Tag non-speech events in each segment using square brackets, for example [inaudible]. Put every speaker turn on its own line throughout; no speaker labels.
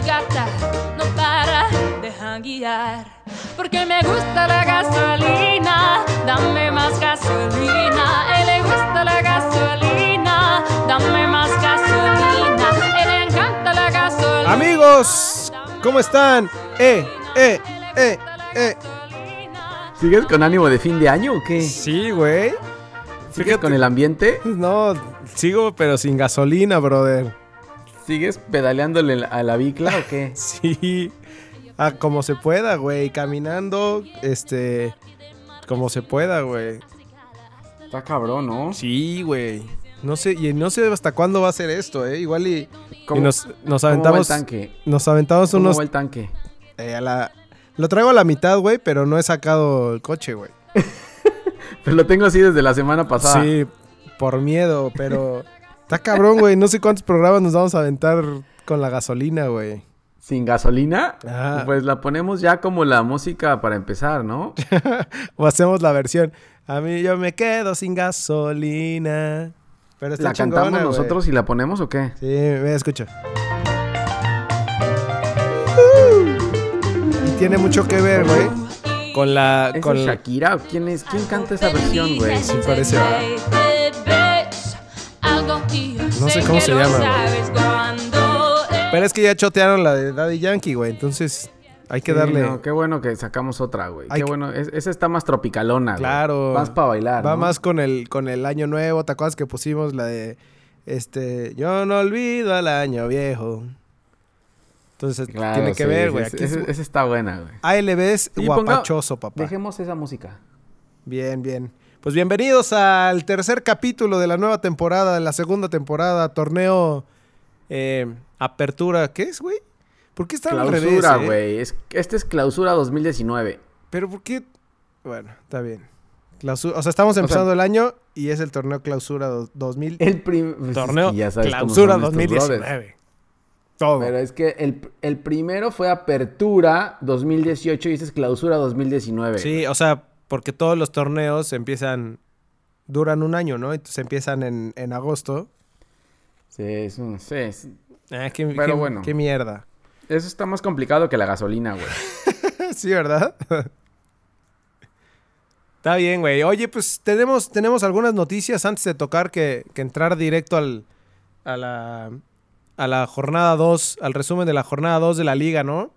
gata no para de janguear. Porque me gusta la gasolina, dame más gasolina. A él le gusta la gasolina, dame más gasolina. A él le encanta la gasolina.
Amigos, ¿cómo están? Eh, eh, eh, eh.
¿Sigues con ánimo de fin de año o qué?
Sí, güey.
¿Sigues
fíjate.
con el ambiente?
No, sigo pero sin gasolina, brother.
¿Sigues pedaleándole a la bicla o qué? [laughs]
Sí. Ah, como se pueda, güey. Caminando, este. Como se pueda, güey.
Está cabrón, ¿no?
Sí, güey. No sé, y no sé hasta cuándo va a ser esto, ¿eh? Igual y, y
¿Cómo,
nos, nos
cómo va el
aventamos.
tanque?
Nos aventamos
¿Cómo
unos.
va el tanque?
eh, a la, lo traigo a la mitad, güey, pero no he sacado el coche, güey. [laughs]
Pues lo tengo así desde la semana pasada.
Sí, por miedo, pero. Está cabrón, güey. No sé cuántos programas nos vamos a aventar con la gasolina, güey.
¿Sin gasolina?
Ah.
Pues la ponemos ya como la música para empezar, ¿no? [laughs]
O hacemos la versión. A mí yo me quedo sin gasolina. Pero está
¿La cantamos nosotros y la ponemos o qué?
Sí, me escucha. Y tiene mucho que ver, güey. Con la.
¿Es
Con
Shakira quién es? ¿Quién canta esa versión, güey?
Sí, parece, ¿verdad?
No
sé cómo se llama, Pero es que ya chotearon la de Daddy Yankee, güey. Entonces hay que
Sí,
darle.
no, qué bueno que sacamos otra, güey.
Hay
Qué
que-
bueno. Es- esa está más tropicalona, güey.
Claro.
Más para bailar.
Va
¿no?
más con el, con el año nuevo. ¿Te acuerdas que pusimos la de este Yo no olvido al año viejo? Entonces
Claro,
tiene que
sí,
ver,
sí,
güey.
sí,
Aquí
esa está buena, güey.
ALB es
Y ponga-
guapachoso, papá.
Dejemos esa música.
Bien, bien. Pues bienvenidos al tercer capítulo de la nueva temporada, de la segunda temporada, torneo eh, Apertura. ¿Qué es, güey? ¿Por qué está al revés?
Clausura,
eh?
güey. Es, este es clausura 2019.
Pero ¿por qué? Bueno, está bien. Clausu- o sea, estamos empezando el año y es el torneo Clausura do- 2000.
El prim- pues es
torneo
que ya sabes
Clausura
son estos brothers.
2019. Todo.
Pero es que el, el primero fue apertura 2018 y este es clausura 2019.
Sí, o sea, porque todos los torneos empiezan, duran un año, ¿no? Entonces empiezan en, en agosto.
Sí, es un- sí, es-
Ah, qué,
Pero
qué-
bueno.
qué mierda.
Eso está más complicado que la gasolina, güey. [laughs]
sí, ¿verdad? Está bien, güey. Oye, pues tenemos, tenemos algunas noticias antes de tocar que, que entrar directo al, a, la, a la jornada 2, al resumen de la jornada 2 de la liga, ¿no?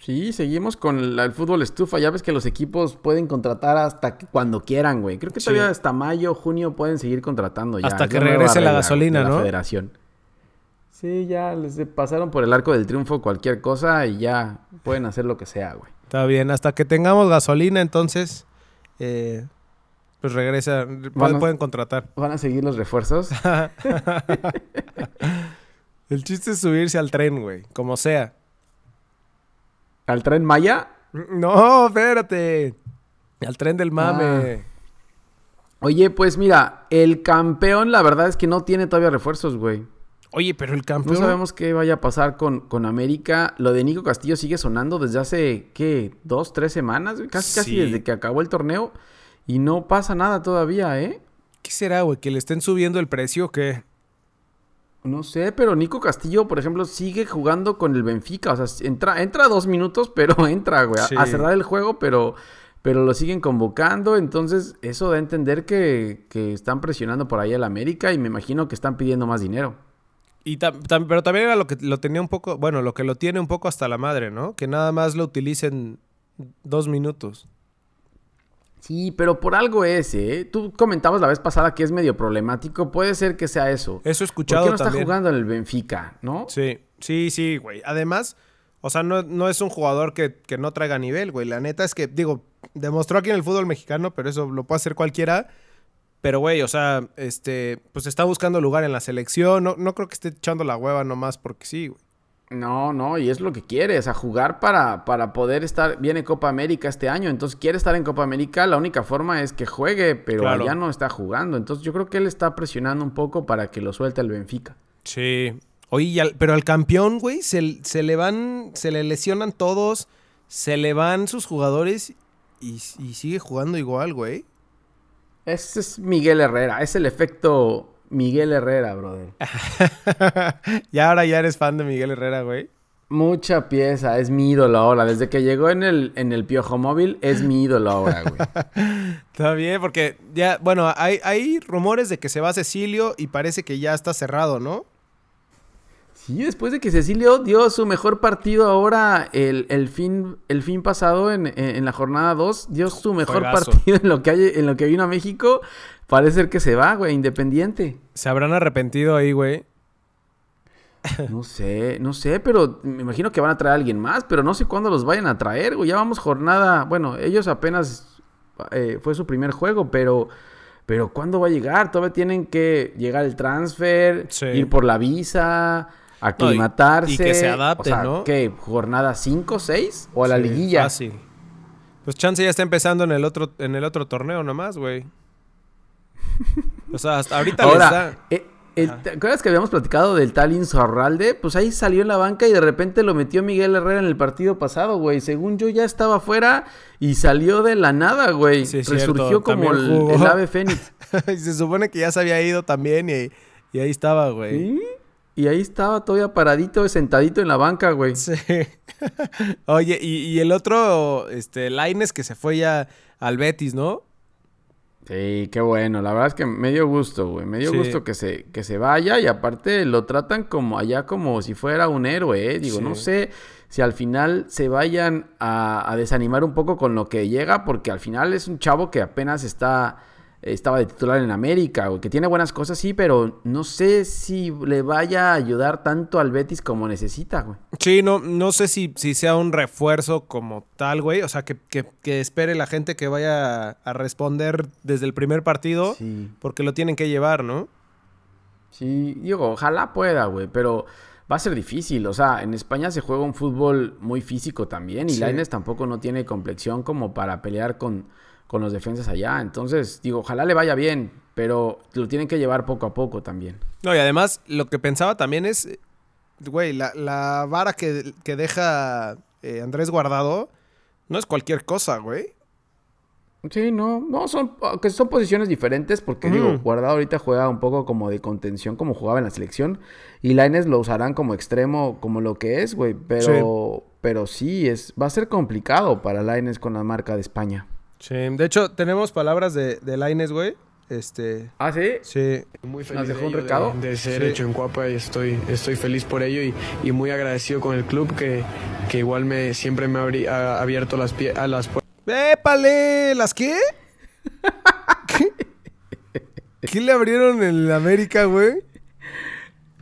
Sí, seguimos con la- el fútbol estufa. Ya ves que los equipos pueden contratar hasta cuando quieran, güey. Creo que
Sí.
todavía hasta mayo, junio pueden seguir contratando ya.
Hasta
Es
que regrese la gasolina,
la
¿no?
Federación. Sí, ya les pasaron por el arco del triunfo cualquier cosa y ya pueden hacer lo que sea, güey.
Está bien. Hasta que tengamos gasolina, entonces, eh, pues regresa. Pueden,
Van a-
pueden contratar.
¿Van a seguir los refuerzos? [laughs]
El chiste es subirse al tren, güey. Como sea.
¿Al tren Maya?
No, espérate. Al tren del mame.
Oye, pues mira, el campeón la verdad es que no tiene todavía refuerzos, güey.
Oye, pero el
No
campeón.
sabemos qué vaya a pasar con, con América. Lo de Nico Castillo sigue sonando desde hace, ¿qué? ¿Dos, tres semanas? Casi, casi desde que acabó el torneo. Y no pasa nada todavía, ¿eh?
¿Qué será, güey? ¿Que le estén subiendo el precio o qué?
No sé, pero Nico Castillo, por ejemplo, sigue jugando con el Benfica. O sea, entra, entra dos minutos, [laughs] pero entra, güey. a-
Sí.
A cerrar el juego, pero, pero lo siguen convocando. Entonces, eso da a entender que, que están presionando por ahí al América y me imagino que están pidiendo más dinero.
Y tam- tam- pero también era lo que lo tenía un poco, bueno, lo que lo tiene un poco hasta la madre, ¿no? Que nada más lo utilicen dos minutos.
Sí, pero por algo es, ¿eh? Tú comentabas la vez pasada que es medio problemático. Puede ser que sea eso.
Eso he
¿Por
escuchado
qué no está jugando en el Benfica, no?
Sí, sí, sí, güey. Además, o sea, no, no es un jugador que, que no traiga nivel, güey. La neta es que, digo, demostró aquí en el fútbol mexicano, pero eso lo puede hacer cualquiera. Pero, güey, o sea, este, pues está buscando lugar en la selección. No, no creo que esté echando la hueva nomás porque sí, güey.
No, no, y es lo que quiere, o sea, jugar para, para poder estar, viene Copa América este año, entonces quiere estar en Copa América, la única forma es que juegue, pero
Claro.
allá no está jugando, entonces yo creo que él está presionando un poco para que lo suelte el Benfica.
Sí. Oye, al- pero al campeón, güey, se, se le van, se le lesionan todos, se le van sus jugadores y, y sigue jugando igual, güey.
Ese es Miguel Herrera, es el efecto Miguel Herrera, brother. [laughs]
y ahora ya eres fan de Miguel Herrera, güey.
Mucha pieza, es mi ídolo ahora. Desde que llegó en el, en el Piojo Móvil, es mi ídolo ahora, güey. [laughs]
Está bien, porque ya, bueno, hay, hay rumores de que se va Cecilio y parece que ya está cerrado, ¿no?
Sí, después de que Cecilio dio su mejor partido ahora el, el fin, el fin pasado en, en la jornada 2, dio su mejor
Juegazo.
partido en lo, que hay, en lo que vino a México. Parece ser que se va, güey, independiente.
Se habrán arrepentido ahí, güey. [laughs]
No sé, no sé, pero me imagino que van a traer a alguien más, pero no sé cuándo los vayan a traer, güey. Ya vamos jornada, bueno, ellos apenas eh, fue su primer juego, pero, pero ¿cuándo va a llegar? Todavía tienen que llegar el transfer,
Sí.
ir por la visa, aclimatarse.
y que se adapten,
o sea,
¿no?
¿Qué? ¿Jornada 5, 6? ¿O a la
Sí,
liguilla?
Fácil. Pues Chance ya está empezando en el otro, en el otro torneo nomás, güey. [laughs] O sea, hasta ahorita les
Ahora,
da.
eh, el- ¿te acuerdas que habíamos platicado del tal Insaurralde? Pues ahí salió en la banca y de repente lo metió Miguel Herrera en el partido pasado, güey. Según yo ya estaba fuera y salió de la nada, güey.
Sí, es
Resurgió como el, el ave fénix. [laughs]
se supone que ya se había ido también y, y ahí estaba, güey.
¿Sí? Y ahí estaba todavía paradito, sentadito en la banca, güey.
Sí. [laughs] Oye, y, y el otro, este, Laines que se fue ya al Betis, ¿no?
Sí, qué bueno. La verdad es que me dio gusto, güey. Me dio
Sí.
gusto que se, que se vaya y aparte lo tratan como allá como si fuera un héroe, ¿eh? Digo,
Sí.
no sé si al final se vayan a, a desanimar un poco con lo que llega porque al final es un chavo que apenas está estaba de titular en América, güey, que tiene buenas cosas, sí, pero no sé si le vaya a ayudar tanto al Betis como necesita, güey.
Sí, no, no sé si, si sea un refuerzo como tal, güey. O sea, que, que- que espere la gente que vaya a, a responder desde el primer partido,
Sí.
porque lo tienen que llevar, ¿no?
Sí, digo, ojalá pueda, güey, pero va a ser difícil. O sea, en España se juega un fútbol muy físico también y
Sí.
Lainez tampoco no tiene complexión como para pelear con, con los defensas allá. Entonces, digo, ojalá le vaya bien, pero lo tienen que llevar poco a poco también.
No, y además lo que pensaba también es, güey, la, la vara que, que deja eh, Andrés Guardado no es cualquier cosa, güey.
Sí, no, no, son, que son posiciones diferentes porque, digo, Guardado ahorita juega un poco como de contención como jugaba en la selección y Lainez lo usarán como extremo como lo que es, güey, pero, pero sí, es, va a ser complicado para Lainez con la marca de España.
Sí, de hecho, tenemos palabras de, de Lainez, güey. Este,
¿Ah, sí?
sí.
Muy
¿Nos
feliz
dejó
de,
un recado?
de, de ser
Sí.
hecho en Cuapa y estoy, estoy feliz por ello y, y muy agradecido con el club que, que igual me siempre me ha abri- ha abierto las, pie- a las puertas.
¡Épale! ¿Las qué? ¿Qué? ¿Qué le abrieron en América, güey?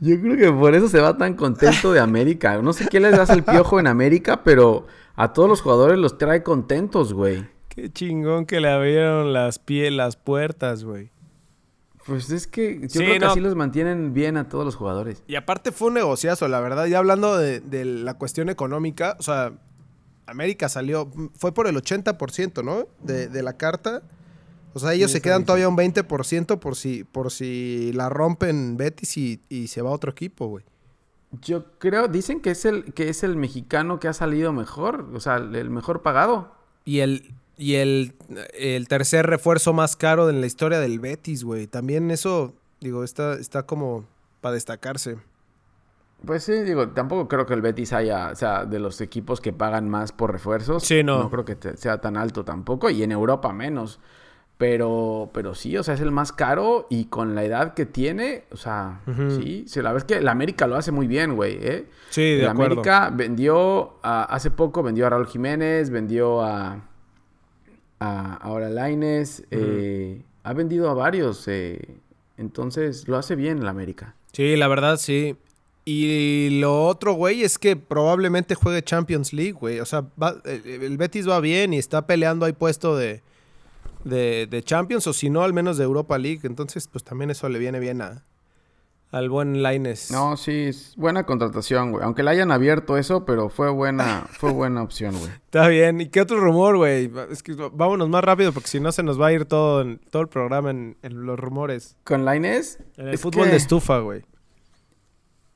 Yo creo que por eso se va tan contento de América. No sé qué les hace el piojo en América, pero a todos los jugadores los trae contentos, güey.
Qué chingón que le abrieron las pies, las puertas, güey.
Pues es que yo
Sí,
creo que
no.
así los mantienen bien a todos los jugadores.
Y aparte fue un negociazo, la verdad. Ya hablando de, de la cuestión económica, o sea, América salió, fue por el 80%, ¿no? De, de la carta. O sea, ellos
Sí,
se quedan
bien,
todavía un 20% por si, por si la rompen Betis y, y se va a otro equipo, güey.
Yo creo, dicen que es el que es el mexicano que ha salido mejor, o sea, el mejor pagado.
Y el, y el, el tercer refuerzo más caro en la historia del Betis, güey. También eso, digo, está, está como para destacarse.
Pues sí, digo, tampoco creo que el Betis haya, o sea, de los equipos que pagan más por refuerzos.
Sí, no.
No creo que sea tan alto tampoco, y en Europa menos. Pero, pero sí, o sea, es el más caro y con la edad que tiene, o sea, sí, la verdad es que la América lo hace muy bien, güey, ¿eh?
Sí, de
El
acuerdo.
América vendió, a- hace poco vendió a Raúl Jiménez, vendió a, a ahora Laines, eh, ha vendido a varios, eh, entonces lo hace bien el América.
Sí, la verdad, sí. Y lo otro, güey, es que probablemente juegue Champions League, güey. O sea, va- el el Betis va bien y está peleando ahí puesto de, de, de Champions, o si no, al menos de Europa League. Entonces, pues también eso le viene bien a, al buen Laines.
No, sí, es buena contratación, güey. Aunque le hayan abierto eso, pero fue buena, [laughs] fue buena opción, güey.
Está bien. ¿Y qué otro rumor, güey? Es que vámonos más rápido porque si no se nos va a ir todo, en- todo el programa en, en los rumores.
Con Lainez.
En el
es
fútbol
que,
de estufa, güey.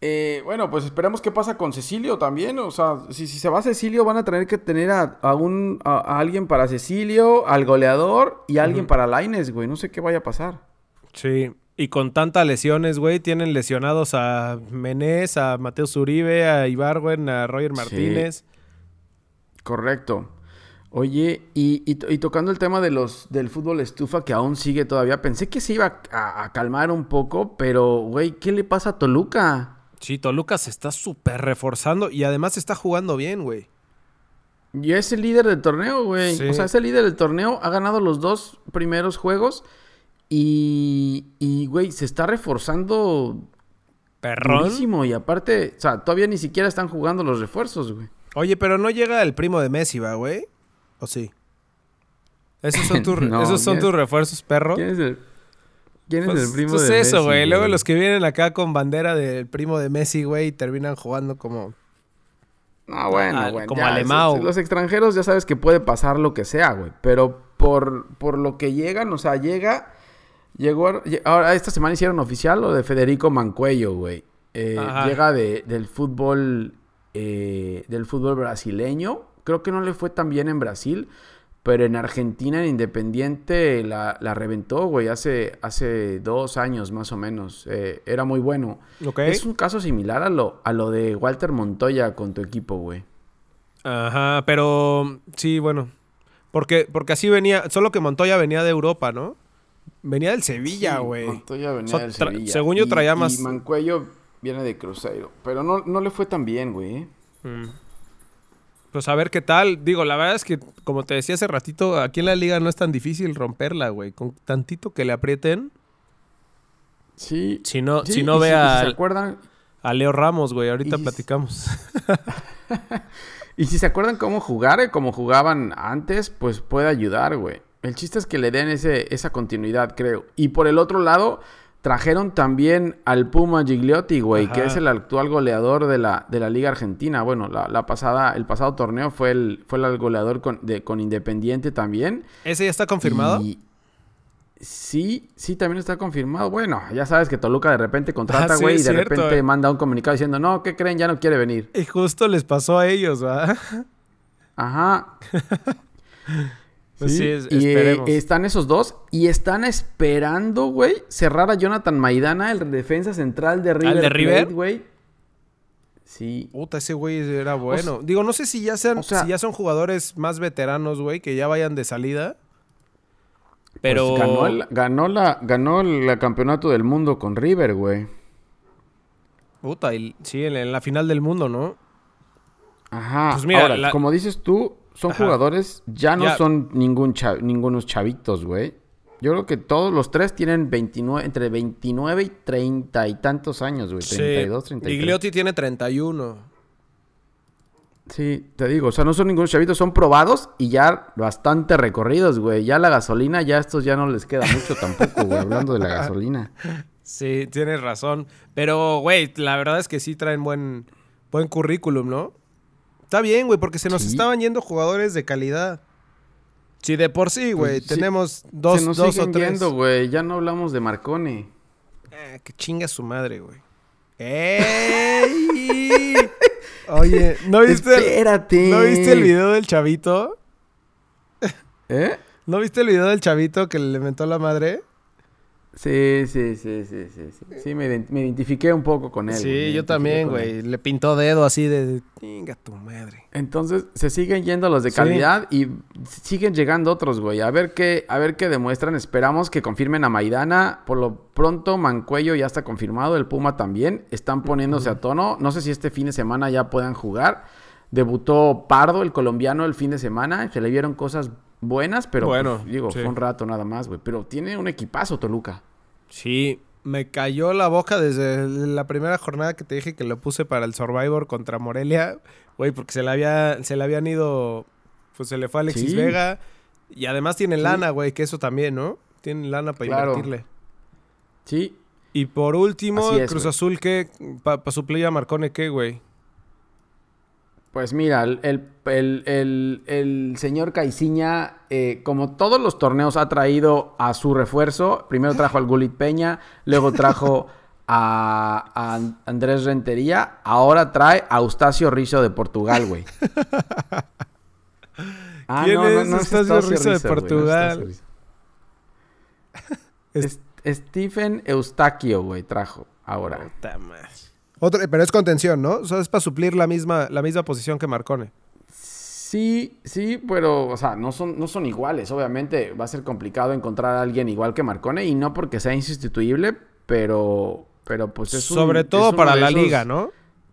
eh, bueno, pues esperemos qué pasa con Cecilio también. O sea, si, si se va Cecilio, van a tener que tener a, a un, a, a alguien para Cecilio, al goleador y a alguien para Lainez, güey. No sé qué vaya a pasar.
Sí. Y con tantas lesiones, güey, tienen lesionados a Menés, a Mateo Zuribe, a Ibargüen, a Roger Martínez.
Correcto. Oye, y, y, y, tocando el tema de los del fútbol estufa que aún sigue todavía, pensé que se iba a, a calmar un poco, pero, güey, ¿qué le pasa a Toluca?
Sí, Toluca se está súper reforzando y además está jugando bien, güey.
Y es el líder del torneo, güey.
Sí.
O sea, es el líder del torneo, ha ganado los dos primeros juegos y, y güey, se está reforzando
Perrón.
durísimo. Y aparte, o sea, todavía ni siquiera están jugando los refuerzos, güey.
Oye, pero no llega el primo de Messi, ¿va, güey? ¿O sí? ¿Esos son, [laughs] tus,
No,
¿esos son
¿quién-
tus refuerzos, perro?
¿Quién es el, quién es
Pues,
el primo
pues
de
eso,
Messi,
güey. Luego los que vienen acá con bandera del primo de Messi, güey, y terminan jugando como...
Ah, bueno,
Ah,
güey.
como
ya,
Alemão.
es- Los extranjeros ya sabes que puede pasar lo que sea, güey. Pero por, por lo que llegan, o sea, llega. Llegó. Ahora, esta semana hicieron oficial lo de Federico Mancuello, güey. Eh, llega de, del fútbol. eh, del fútbol brasileño. Creo que no le fue tan bien en Brasil. Pero en Argentina, en Independiente, la, la reventó, güey, hace, hace dos años más o menos. Eh, era muy bueno.
¿Ok?
Es un caso similar a lo, a lo de Walter Montoya con tu equipo, güey.
Ajá, pero sí, bueno. Porque, porque así venía, solo que Montoya venía de Europa, ¿no? Venía del Sevilla,
Sí,
güey.
Montoya venía
So-
del
tra-
Sevilla.
según yo
Y-
traía
y
más-
Mancuello viene de Cruzeiro. Pero no, no le fue tan bien, güey. ¿eh?
Mm. Pues a ver qué tal. Digo, la verdad es que, como te decía hace ratito, aquí en la liga no es tan difícil romperla, güey. Con tantito que le aprieten.
Sí.
Si no,
Sí,
si no
y
ve
si- y si
a,
se acuerdan
a Leo Ramos, güey. Ahorita
Y
platicamos. [laughs]
Y si se acuerdan cómo jugar, eh, como jugaban antes, pues puede ayudar, güey. El chiste es que le den ese, esa continuidad, creo. Y por el otro lado, trajeron también al Puma Gigliotti, güey, que es el actual goleador de la, de la Liga Argentina. Bueno, la, la pasada, el pasado torneo fue el, fue el goleador con, de, con Independiente también.
¿Ese ya está confirmado?
Y- Sí, sí, también está confirmado. Bueno, ya sabes que Toluca de repente contrata,
Ah, sí,
güey, y de
cierto,
repente
eh.
manda un comunicado diciendo, no, ¿qué creen? Ya no quiere venir.
Y justo les pasó a ellos, ¿va?
Ajá. [laughs]
Pues sí, es-
y eh, están esos dos y están esperando, güey, cerrar a Jonathan Maidana, el defensa central de River.
de River?
Güey. Sí.
Puta, ese güey era bueno. Digo, no sé si ya sean,
o sea-
si ya son jugadores más veteranos, güey, que ya vayan de salida.
Pues
Pero.
ganó, el, ganó, la, ganó el campeonato del mundo con River, güey.
Puta, y- sí, en, en la final del mundo, ¿no?
Ajá.
Pues mira,
Ahora,
la-
como dices tú, son
Ajá.
jugadores, ya no
Ya.
son ningún ningunos chavitos, güey. Yo creo que todos los tres tienen 29, entre 29 y 30 y tantos años, güey. 32, 33.
Gigliotti tiene 31.
Sí, te digo, o sea, no son ningunos chavitos, son probados y ya bastante recorridos, güey. Ya la gasolina, ya a estos ya no les queda mucho tampoco, güey, hablando de la gasolina. [laughs]
Sí, tienes razón. Pero, güey, la verdad es que sí traen buen, buen currículum, ¿no? Está bien, güey, porque se nos
Sí.
estaban yendo jugadores de calidad. Sí, de por sí, güey.
Pues sí.
tenemos dos,
Se nos
dos o tres.
yendo, güey. Ya no hablamos de Marcone.
Eh, que chinga su madre, güey. ¡Ey! [laughs] Oye, ¿no viste, el,
Espérate.
¿no viste el video del chavito?
¿Eh?
¿No viste el video del chavito que le mentó la madre?
Sí, sí, sí, sí, sí. Sí, Sí, me, me identifiqué un poco con él.
sí,
güey,
yo también, güey. Le pintó dedo así de... Chinga tu madre.
Entonces, se siguen yendo los de
Sí.
calidad y siguen llegando otros, güey. A ver qué, a ver qué demuestran. Esperamos que confirmen a Maidana. Por lo pronto, Mancuello ya está confirmado. El Puma también. Están poniéndose a tono. No sé si este fin de semana ya puedan jugar. Debutó Pardo, el colombiano, el fin de semana. Se le vieron cosas buenas, pero
Bueno,
pues, digo,
sí.
fue un rato nada más, güey. Pero tiene un equipazo, Toluca.
Sí, me cayó la boca desde la primera jornada que te dije que lo puse para el Survivor contra Morelia, güey, porque se le había se le habían ido pues se le fue Alexis
Sí.
Vega y además tiene
Sí.
lana, güey, que eso también, ¿no? Tiene lana para
Claro.
invertirle.
Sí,
Y por último,
es,
Cruz. Azul ¿qué? para suplir a Marcone qué, güey.
Pues mira, el, el, el- el- señor Caiciña, eh, como todos los torneos, ha traído a su refuerzo. Primero trajo al Gulit Peña, luego trajo a, a An- Andrés Rentería, ahora trae a Eustacio Rizzo de Portugal, güey. [laughs] Ah,
¿Quién es Eustacio Rizzo de
güey, no
Portugal?
Eustacio Rizzo.
Es-
Stephen Eustaquio, güey, trajo ahora.
Puta madre. Otro- pero es contención, ¿no? O sea, es para suplir la misma, la misma posición que Marcone.
Sí, sí, pero, o sea, no son, no son iguales. Obviamente va a ser complicado encontrar a alguien igual que Marcone y no porque sea insustituible, pero, pero pues es
Sobre todo para la
esos-
liga, ¿no?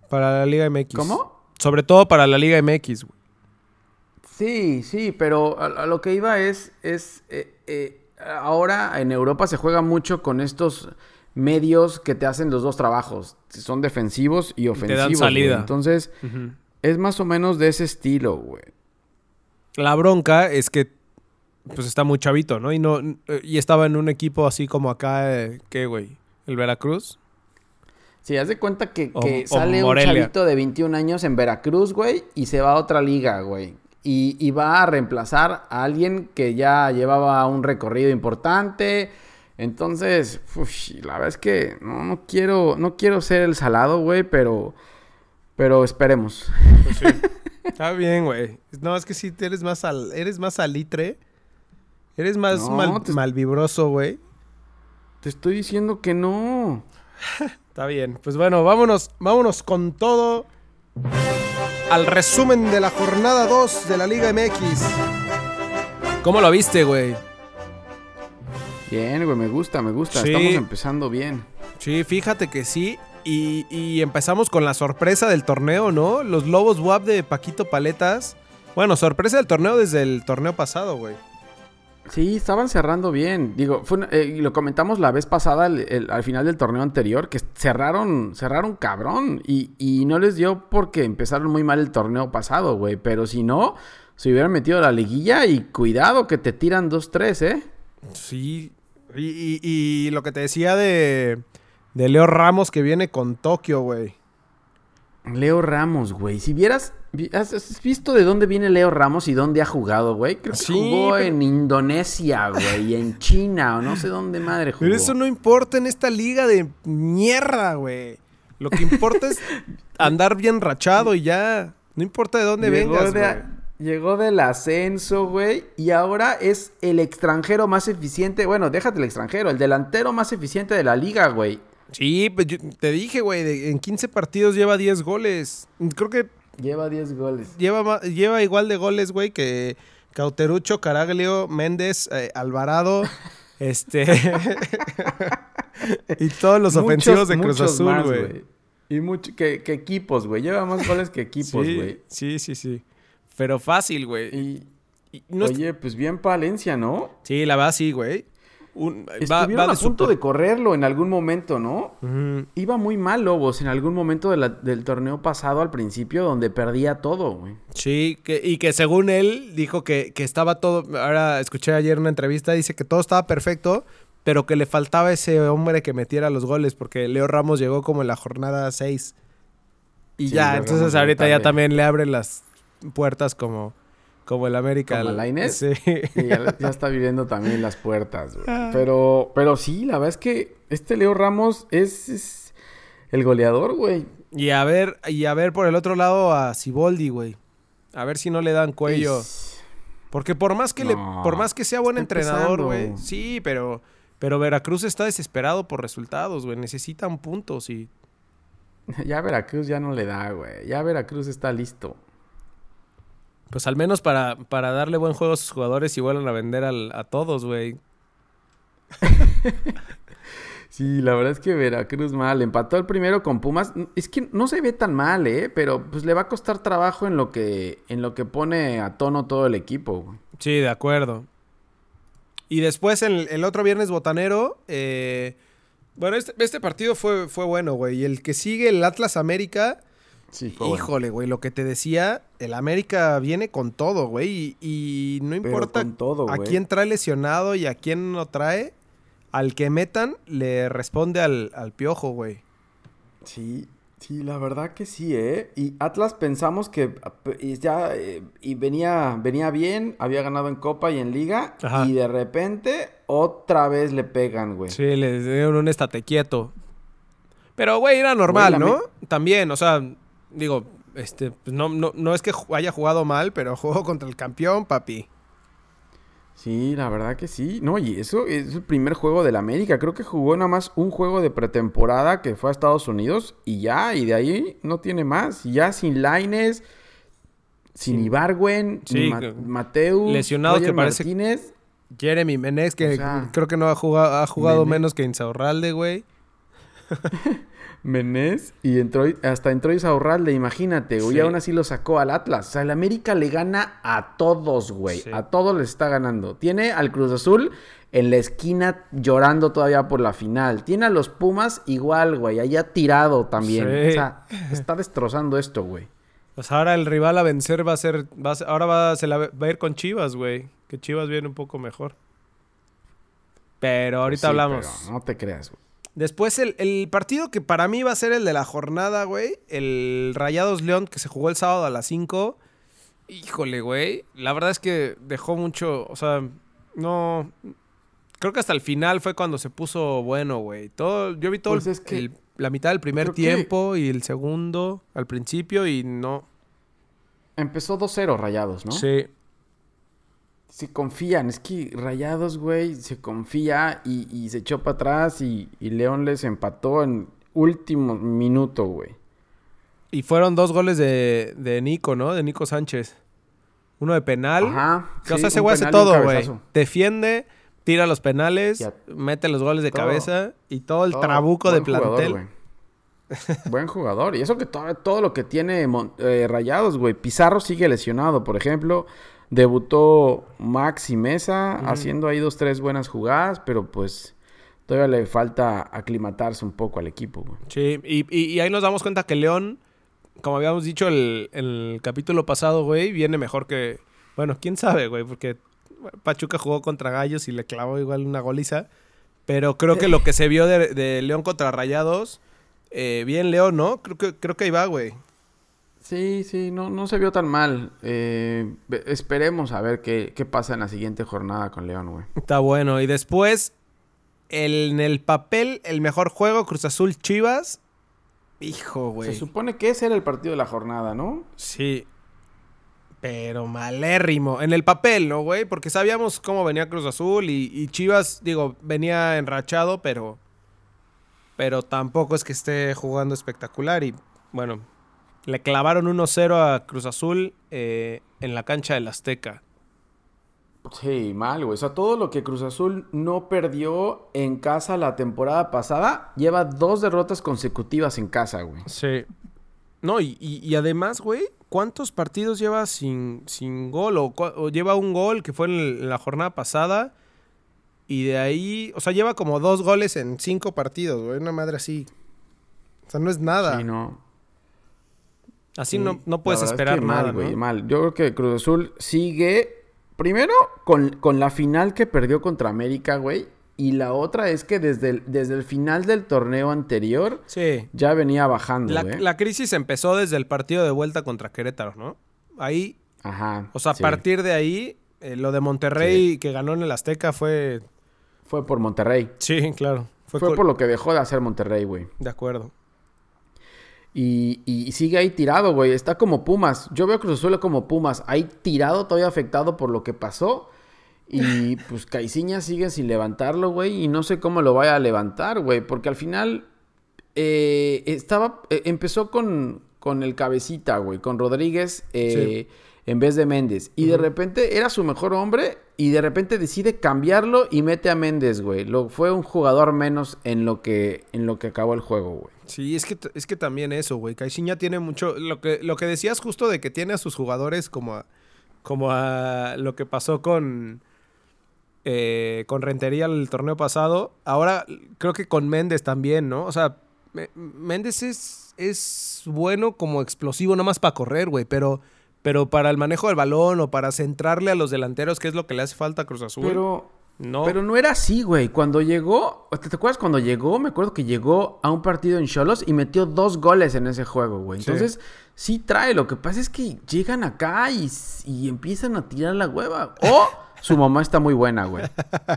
Para la Liga MX.
¿Cómo?
Sobre todo para la Liga MX, güey.
Sí, sí, pero a, a lo que iba es, es eh, eh, ahora en Europa se juega mucho con estos medios que te hacen los dos trabajos, son defensivos y
dan
ofensivos. güey.
salida.
Entonces, es más o menos de ese estilo, güey.
La bronca es que pues está muy chavito, ¿no? Y no y estaba en un equipo así como acá, eh, ¿qué, güey? El Veracruz.
Sí, haz de cuenta que,
O-
que
o
sale un chavito de 21 años en Veracruz, güey, y se va a otra liga, güey. Y, y va a reemplazar a alguien que ya llevaba un recorrido importante. Entonces, uf, la verdad es que no, no quiero, no quiero ser el salado, güey, pero, pero esperemos. [laughs]
Está bien, güey. No, es que sí, eres más al, eres más alitre. Eres más
No,
mal-
te-
malvibroso, güey.
Te estoy diciendo que no. [laughs]
Está bien. Pues bueno, vámonos, vámonos con todo al resumen de la jornada 2 de la Liga MX. ¿Cómo lo viste, güey?
Bien, güey, me gusta, me gusta.
Sí.
Estamos empezando bien.
Sí, fíjate que sí. Y, y empezamos con la sorpresa del torneo, ¿no? Los Lobos WAP de Paquito Paletas. Bueno, sorpresa del torneo desde el torneo pasado, güey.
Sí, estaban cerrando bien. Digo, fue una- eh, y lo comentamos la vez pasada, el- el- al final del torneo anterior, que cerraron, cerraron cabrón. Y, y no les dio porque empezaron muy mal el torneo pasado, güey. Pero si no, se hubieran metido a la liguilla y cuidado que te tiran 2-3, ¿eh?
Sí. Y, y- y lo que te decía de, de Leo Ramos que viene con Tokio, güey.
Leo Ramos, güey. Si vieras, vi- ¿has, has visto de dónde viene Leo Ramos y dónde ha jugado, güey? Creo que
Sí,
jugó
pero-
en Indonesia, güey, y en China, o no sé dónde madre jugó.
Pero eso no importa en esta liga de mierda, güey. Lo que importa es [laughs] andar bien rachado y ya. No importa de dónde
Llegó
vengas,
de-
güey.
Llegó del ascenso, güey, y ahora es el extranjero más eficiente. Bueno, déjate el extranjero, el delantero más eficiente de la liga, güey.
Sí, pues te dije, güey, en 15 partidos lleva 10 goles. Creo que
Lleva 10 goles.
lleva, lleva igual de goles, güey, que Cauterucho, Caraglio, Méndez, eh, Alvarado, [laughs] este... [laughs] y todos los ofensivos de Cruz Azul,
más,
güey.
Y mucho, que, que equipos, güey. Lleva más goles que equipos,
Sí,
güey.
sí, sí, sí. Pero fácil, güey.
Y,
Y no es-
oye, pues bien Palencia, ¿no?
Sí, la verdad sí, güey. Un-
Estuvieron
va
a
de
punto
super-
de correrlo en algún momento, ¿no? Iba muy mal Lobos en algún momento de la- del torneo pasado al principio donde perdía todo, güey.
Sí, que- y que según él dijo que, que estaba todo. Ahora escuché ayer una entrevista, dice que todo estaba perfecto, pero que le faltaba ese hombre que metiera los goles, porque Leo Ramos llegó como en la jornada 6. Y
Sí,
ya, entonces ahorita ya también le abren las puertas como, como el América.
¿Como? [laughs]
Sí.
Sí, ya, ya está viviendo también las puertas, güey.
Ah.
Pero, pero sí, la verdad es que este Leo Ramos es, es el goleador, güey.
Y a ver, y a ver por el otro lado a Siboldi, güey. A ver si no le dan cuello.
Es-
Porque por más que le, por más que sea buen entrenador, güey. Sí, pero, pero Veracruz está desesperado por resultados, güey. Necesitan puntos y. [laughs]
Ya Veracruz ya no le da, güey. Ya Veracruz está listo.
Pues al menos para, para darle buen juego a sus jugadores y vuelvan a vender al- a todos, güey. [laughs]
Sí, la verdad es que Veracruz mal. Empató el primero con Pumas. Es que no se ve tan mal, ¿eh? Pero pues le va a costar trabajo en lo que, en lo que pone a tono todo el equipo, güey.
Sí, de acuerdo. Y después el, el otro viernes botanero. eh, bueno, este, este partido fue, fue bueno, güey. Y el que sigue, el Atlas América.
Sí,
Híjole, güey, lo que te decía, el América viene con todo, güey. Y, y no importa
todo,
a quién trae lesionado y a quién no trae. Al que metan, le responde al, al piojo, güey.
Sí, sí, la verdad que sí, ¿eh? Y Atlas pensamos que y ya eh, y venía, venía bien, había ganado en Copa y en Liga,
Ajá.
y de repente otra vez le pegan, güey.
Sí, le dieron un estate quieto. Pero, güey, era normal,
Güey,
¿no? También, o sea, digo, este, pues no, no, no es que haya jugado mal, pero jugó contra el campeón, papi.
Sí, la verdad que sí. No, y eso es el primer juego del América. Creo que jugó nada más un juego de pretemporada que fue a Estados Unidos y ya, y de ahí no tiene más. Ya sin Laines, sin
Sí.
Ibargüen,
Sí,
Ma-
que-
Mateus,
lesionado
Roger
que parece-
Martínez.
Jeremy Menez, que
O sea,
creo que no ha jugado, ha jugado menos que Insaurralde, güey. [laughs]
Menés y entró, hasta entró Isaurralde, imagínate, güey,
Sí.
y aún así lo sacó al Atlas. O sea, el América le gana a todos, güey,
Sí.
a todos les está ganando. Tiene al Cruz Azul en la esquina llorando todavía por la final. Tiene a los Pumas igual, güey, allá tirado también.
Sí.
O sea, está destrozando esto, güey.
Pues ahora el rival a vencer va a ser. Va a ser- ahora va, se la va a ir con Chivas, güey. Que Chivas viene un poco mejor. Pero ahorita hablamos.
pero no te creas, güey.
Después el, el partido que para mí va a ser el de la jornada, güey. El Rayados León que se jugó el sábado a las 5. Híjole, güey. La verdad es que dejó mucho. O sea, no. Creo que hasta el final fue cuando se puso bueno, güey. Todo, yo vi todo
Pues
el-
es que-
el- la mitad del primer tiempo y el segundo al principio y no.
Empezó 2-0 Rayados, ¿no?
Sí.
Se confían, es que Rayados, güey, se confía y, y se echó para atrás y, y León les empató en último minuto, güey.
Y fueron dos goles de, de Nico, ¿no? De Nico Sánchez. Uno de penal.
Ajá.
Que, o sea, ese güey hace todo, güey. Defiende, tira los penales, mete los goles de
Todo.
cabeza y todo el
Todo,
trabuco de
buen jugador,
plantel.
güey. [laughs] Buen jugador. Y eso que todo, todo lo que tiene eh, Rayados, güey. Pizarro sigue lesionado, por ejemplo. Debutó Maxi Mesa haciendo ahí dos, tres buenas jugadas, pero pues todavía le falta aclimatarse un poco al equipo, güey.
Sí, y, y- y ahí nos damos cuenta que León, como habíamos dicho el, el capítulo pasado, güey, viene mejor que... Bueno, quién sabe, güey, porque Pachuca jugó contra Gallos y le clavó igual una goliza. Pero creo que lo que se vio de, de León contra Rayados, eh, bien León, ¿no? Creo que, creo que ahí va, güey.
Sí, sí, no, no se vio tan mal. Eh, esperemos a ver qué, qué pasa en la siguiente jornada con León, güey.
Está bueno. Y después, el- en el papel, el mejor juego, Cruz Azul Chivas. Hijo, güey.
Se supone que ese era el partido de la jornada, ¿no?
Sí. Pero malérrimo. En el papel, ¿no, güey? Porque sabíamos cómo venía Cruz Azul y, y Chivas, digo, venía enrachado, pero. Pero tampoco es que esté jugando espectacular. Y bueno, le clavaron 1-0 a Cruz Azul eh, en la cancha del Azteca.
Sí, mal, güey. O sea, todo lo que Cruz Azul no perdió en casa la temporada pasada, lleva dos derrotas consecutivas en casa, güey.
Sí. No, y, y- y además, güey, ¿cuántos partidos lleva sin, sin gol? O, lleva un gol que fue en, el- en la jornada pasada. Y de ahí, o sea, lleva como dos goles en cinco partidos, güey. Una madre así. O sea, no es nada.
Sí, no.
Así
Sí,
no, no puedes
es
esperar
que
nada,
mal, güey,
¿no?
mal. Yo creo que Cruz Azul sigue primero con, con la final que perdió contra América, güey. Y la otra es que desde el, desde el final del torneo anterior
Sí.
ya venía bajando,
La,
güey.
la crisis empezó desde el partido de vuelta contra Querétaro, ¿no? Ahí,
Ajá.
o sea, a
sí.
partir de ahí, eh, lo de Monterrey que ganó en el Azteca fue...
Fue por Monterrey.
Sí, claro. Fue,
Fue por lo que dejó de hacer Monterrey, güey.
De acuerdo.
Y, y sigue ahí tirado, güey. Está como Pumas. Yo veo Cruz Azul como Pumas. Ahí tirado, todavía afectado por lo que pasó. Y [laughs] pues Caiciña sigue sin levantarlo, güey. Y no sé cómo lo vaya a levantar, güey. Porque al final eh, estaba. eh, empezó con, con el cabecita, güey. Con Rodríguez eh, en vez de Méndez. Y de repente era su mejor hombre. Y de repente decide cambiarlo y mete a Méndez, güey. Lo, fue un jugador menos en lo que, en lo que acabó el juego, güey.
Sí, es que, es que también eso, güey. Caixinha tiene mucho. Lo que, lo que decías justo de que tiene a sus jugadores como a, como a lo que pasó con. eh, con Rentería el torneo pasado. Ahora creo que con Méndez también, ¿no? O sea, Méndez es, es bueno como explosivo, nomás para correr, güey. Pero, pero para el manejo del balón o para centrarle a los delanteros, que es lo que le hace falta a Cruz Azul.
Pero,
no.
pero no era así, güey. Cuando llegó, ¿te, acuerdas cuando llegó? Me acuerdo que llegó a un partido en Cholos y metió dos goles en ese juego, güey.
Sí.
Entonces, sí trae. Lo que pasa es que llegan acá y, y empiezan a tirar la hueva. O su mamá está muy buena, güey.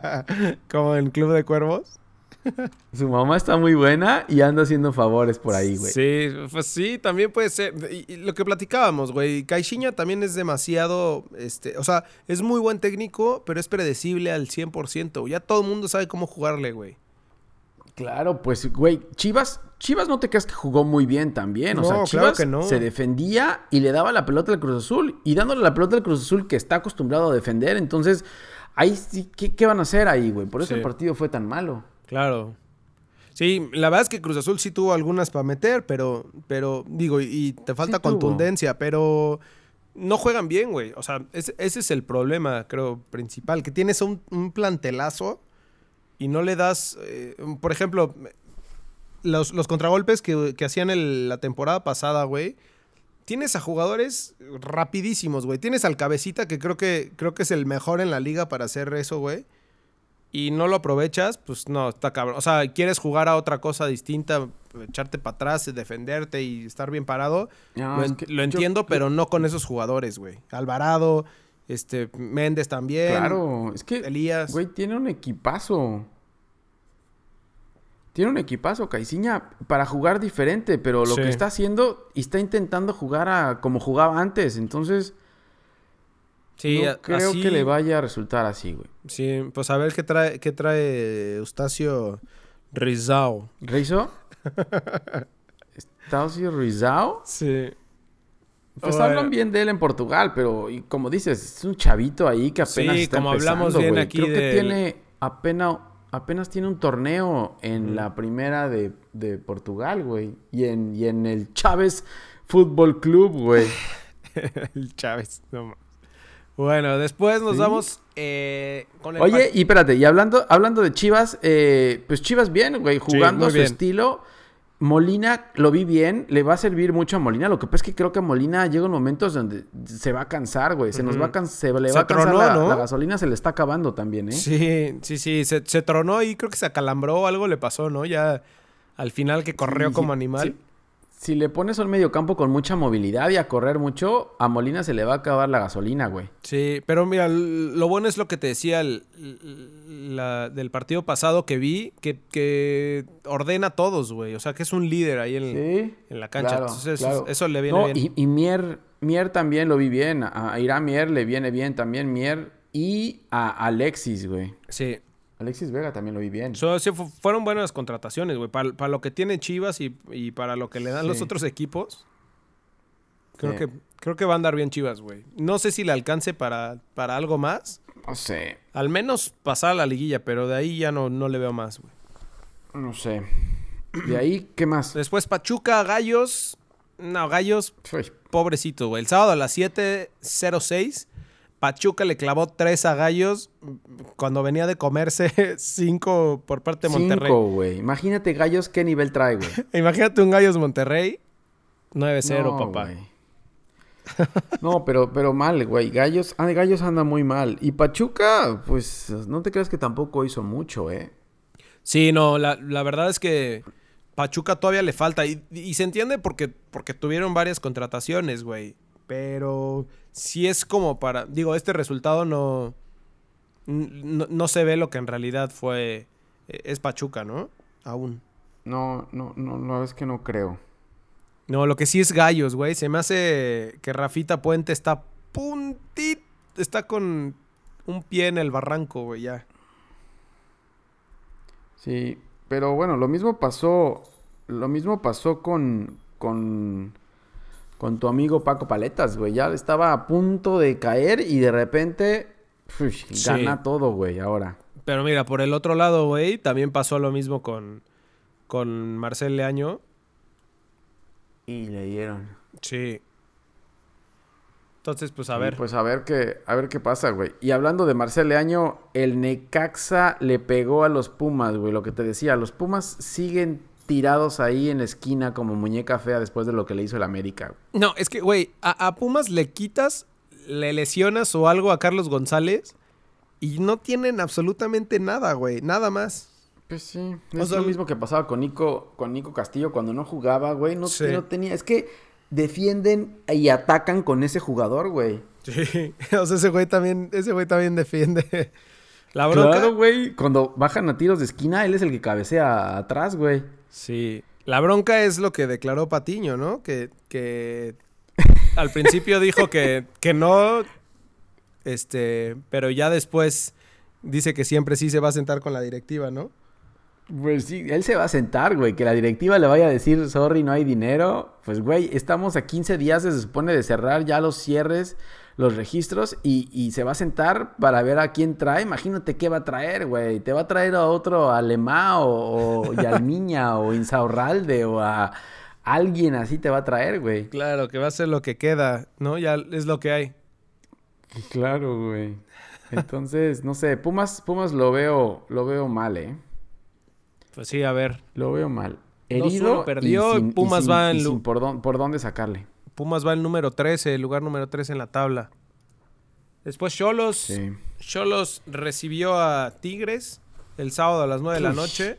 [laughs]
como en Club de Cuervos. [laughs]
Su mamá está muy buena y anda haciendo favores por ahí, güey.
Sí, pues sí, también puede ser. Y, y lo que platicábamos, güey. Caixinha también es demasiado. Este, o sea, es muy buen técnico, pero es predecible al 100%. Ya todo el mundo sabe cómo jugarle, güey.
Claro, pues, güey, Chivas, Chivas no te creas que jugó muy bien también. O
No,
sea,
claro
Chivas
que no.
se defendía y le daba la pelota al Cruz Azul. Y dándole la pelota al Cruz Azul que está acostumbrado a defender. Entonces, ahí sí, ¿qué, qué van a hacer ahí, güey? Por eso
Sí.
el partido fue tan malo.
Claro. Sí, la verdad es que Cruz Azul sí tuvo algunas para meter, pero, pero digo, y, te falta
Sí
contundencia, pero no juegan bien, güey. O sea, ese, ese es el problema, creo, principal, que tienes un, un plantelazo y no le das, eh, por ejemplo, los, los contragolpes que, que hacían el- la temporada pasada, güey. Tienes a jugadores rapidísimos, güey. Tienes al cabecita que creo que creo que es el mejor en la liga para hacer eso, güey y no lo aprovechas, pues no, está cabrón. O sea, quieres jugar a otra cosa distinta, echarte para atrás, defenderte y estar bien parado.
No,
lo,
es
en-
que
lo
yo-
entiendo, pero no con esos jugadores, güey. Alvarado, este, Méndez también.
Claro, es que,
Elías.
güey, tiene un equipazo. Tiene un equipazo, Caiciña, para jugar diferente, pero lo
Sí.
que está haciendo, y está intentando jugar a como jugaba antes. Entonces,
Sí,
no creo
así-
que le vaya a resultar así, güey.
Sí, pues a ver qué trae, qué trae Eustacio Rizao.
¿Reizo? [laughs] ¿Estacio Rizao?
Sí.
Pues hablan bien de él en Portugal, pero y como dices, es un chavito ahí que apenas
Sí,
está
como hablamos bien
güey.
aquí
Creo que tiene apenas, apenas tiene un torneo en la primera de, de Portugal, güey. Y en, y en el Chávez Fútbol Club, güey. [laughs]
el Chávez. no. Bueno, después nos
Sí.
vamos eh, con el...
Oye, y espérate, y hablando, hablando de Chivas, eh, pues Chivas bien, güey, jugando a su estilo. Molina lo vi bien, le va a servir mucho a Molina. Lo que pasa es que creo que Molina llega en momentos donde se va a cansar, güey. Se nos va a cansar, se le
Se
va a cansar
tronó,
la,
¿no?
la gasolina, se le está acabando también, ¿eh?
Sí, sí, sí, se, se tronó y creo que se acalambró algo le pasó, ¿no? Ya al final que corrió
Sí,
como
sí,
animal.
sí. Si le pones un mediocampo con mucha movilidad y a correr mucho, a Molina se le va a acabar la gasolina, güey.
Sí, pero mira, lo bueno es lo que te decía el- la- del partido pasado que vi, que, que ordena a todos, güey. O sea, que es un líder ahí en,
Sí.
en la cancha.
claro,
Entonces,
claro.
eso le viene
No,
bien.
Y, y Mier, Mier también lo vi bien. A a Irán Mier le viene bien también Mier. Y a Alexis, güey.
Sí.
Alexis Vega también lo vi bien.
So, sí, fu- fueron buenas contrataciones, güey. Para, para lo que tiene Chivas y, y para lo que le dan los otros equipos. Creo,
Sí.
que, creo que va a andar bien Chivas, güey. No sé si le alcance para, para algo más.
No sé,
Al menos pasar a la liguilla, pero de ahí ya no, no le veo más, güey.
no sé. De ahí, ¿qué más?
Después Pachuca, Gallos. No, Gallos,
Uy,
pobrecito, güey. El sábado a las 7.06, Pachuca le clavó 3 a Gallos cuando venía de comerse [laughs] 5 por parte de Monterrey.
Cinco, güey. Imagínate Gallos qué nivel trae, güey. [laughs]
Imagínate un Gallos Monterrey 9-0,
No,
papá.
No, pero, pero mal, güey. Gallos, ah, Gallos anda muy mal. Y Pachuca, pues, no te creas que tampoco hizo mucho, ¿eh?
Sí, no, la, la verdad es que Pachuca todavía le falta. Y, y se entiende porque, porque tuvieron varias contrataciones, güey. Pero sí es como para. Digo, este resultado no. No, no se ve lo que en realidad fue. eh, Es Pachuca, ¿no? Aún.
No, no, no, no, es que no creo.
No, lo que sí es gallos, güey. Se me hace que Rafita Puente está puntito. Está con un pie en el barranco, güey, ya.
Sí, pero bueno, lo mismo pasó, lo mismo pasó con, con, con tu amigo Paco Paletas, güey. Ya estaba a punto de caer y de repente
Sí.
gana todo, güey, ahora.
Pero mira, por el otro lado, güey, también pasó lo mismo con, con Marcel Leaño.
Y le dieron.
Sí. Entonces, pues a
Y
ver.
Pues a ver qué, a ver qué pasa, güey. Y hablando de Marcel Leaño, el Necaxa le pegó a los Pumas, güey. Lo que te decía, los Pumas siguen tirados ahí en la esquina como muñeca fea después de lo que le hizo el América.
No, es que, güey, a, a Pumas le quitas, le lesionas o algo a Carlos González y no tienen absolutamente nada, güey. Nada más.
Pues sí.
O
Es
sea,
lo mismo que pasaba con Nico, con Nico Castillo cuando no jugaba, güey. No,
Sí.
no tenía. Es que defienden y atacan con ese jugador, güey.
Sí. [laughs] O sea, ese güey también, ese güey también defiende. [laughs] La bronca.
Claro, güey. Cuando bajan a tiros de esquina, él es el que cabecea atrás, güey.
Sí. La bronca es lo que declaró Patiño, ¿no? Que, que al [laughs] principio dijo que, que no. Este. Pero ya después dice que siempre sí se va a sentar con la directiva, ¿no?
Pues sí, él se va a sentar, güey. Que la directiva le vaya a decir, sorry, no hay dinero. Pues, güey, estamos a 15 días, se supone, de cerrar ya los cierres, los registros, y, y se va a sentar para ver a quién trae. Imagínate qué va a traer, güey. Te va a traer a otro Alemá o, o Yalmiña [laughs] o Insaurralde o a alguien así te va a traer, güey.
Claro, que va a ser lo que queda, ¿no? Ya es lo que hay.
Claro, güey. Entonces, no sé, Pumas, Pumas lo veo, lo veo mal, ¿eh?
Pues sí, a ver.
Lo veo mal.
2-1
Herido.
perdió,
y sin- y
Pumas
sin-
va en
y
lu-
sin por, por dónde sacarle.
Pumas va el número 13, el lugar número 13 en la tabla. Después Cholos.
Sí.
Cholos recibió a Tigres el sábado a las 9 de la noche.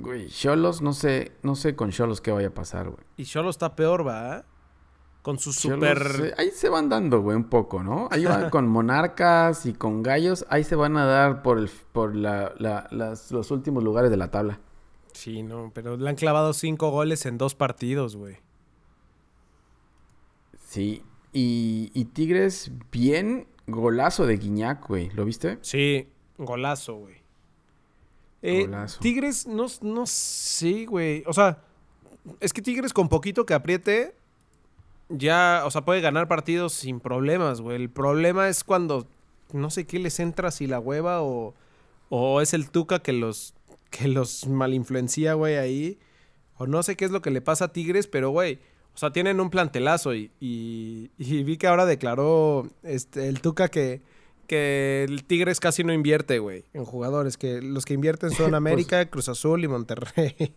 Güey, Cholos, no sé, no sé con Cholos qué vaya a pasar, güey.
Y Cholos está peor, ¿va? Con su super.
eh, ahí se van dando, güey, un poco, ¿no? Ahí van [laughs] con monarcas y con gallos. Ahí se van a dar por, el, por la- la- las- los últimos lugares de la tabla.
Sí, no, pero le han clavado cinco goles en dos partidos, güey.
Sí. Y, y Tigres, bien golazo de Guiñac, güey. ¿Lo viste?
Sí, golazo, güey. Eh,
Golazo.
Tigres, no, no sé, güey. O sea, es que Tigres con poquito que apriete, ya, o sea, puede ganar partidos sin problemas, güey. El problema es cuando no sé qué les entra, si la hueva o, o es el Tuca que los, que los malinfluencia, güey, ahí. O no sé qué es lo que le pasa a Tigres, pero, güey, o sea, tienen un plantelazo y, y, y vi que ahora declaró este, el Tuca que, que el Tigres casi no invierte, güey, en jugadores, que los que invierten son [laughs] América, Cruz Azul y Monterrey.